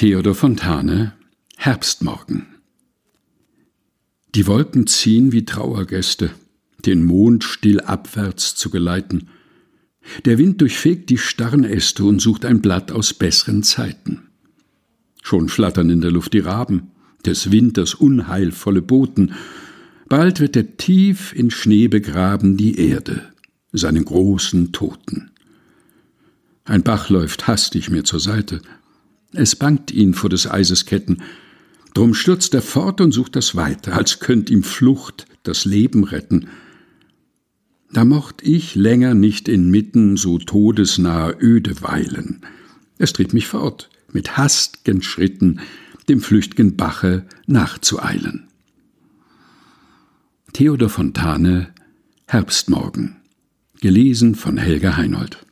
Theodor Fontane Herbstmorgen Die Wolken ziehen wie Trauergäste, den Mond still abwärts zu geleiten. Der Wind durchfegt die starren Äste und sucht ein Blatt aus besseren Zeiten. Schon flattern in der Luft die Raben, des Winters unheilvolle Boten. Bald wird er tief in Schnee begraben die Erde, seinen großen Toten. Ein Bach läuft hastig mir zur Seite. Es bangt ihn vor des Eises Ketten. Drum stürzt er fort und sucht das Weite, als könnt ihm Flucht das Leben retten. Da mocht ich länger nicht inmitten so todesnahe Öde weilen. Es trieb mich fort, mit hast'gen Schritten dem flücht'gen Bache nachzueilen. Theodor Fontane Herbstmorgen gelesen von Helga Heinold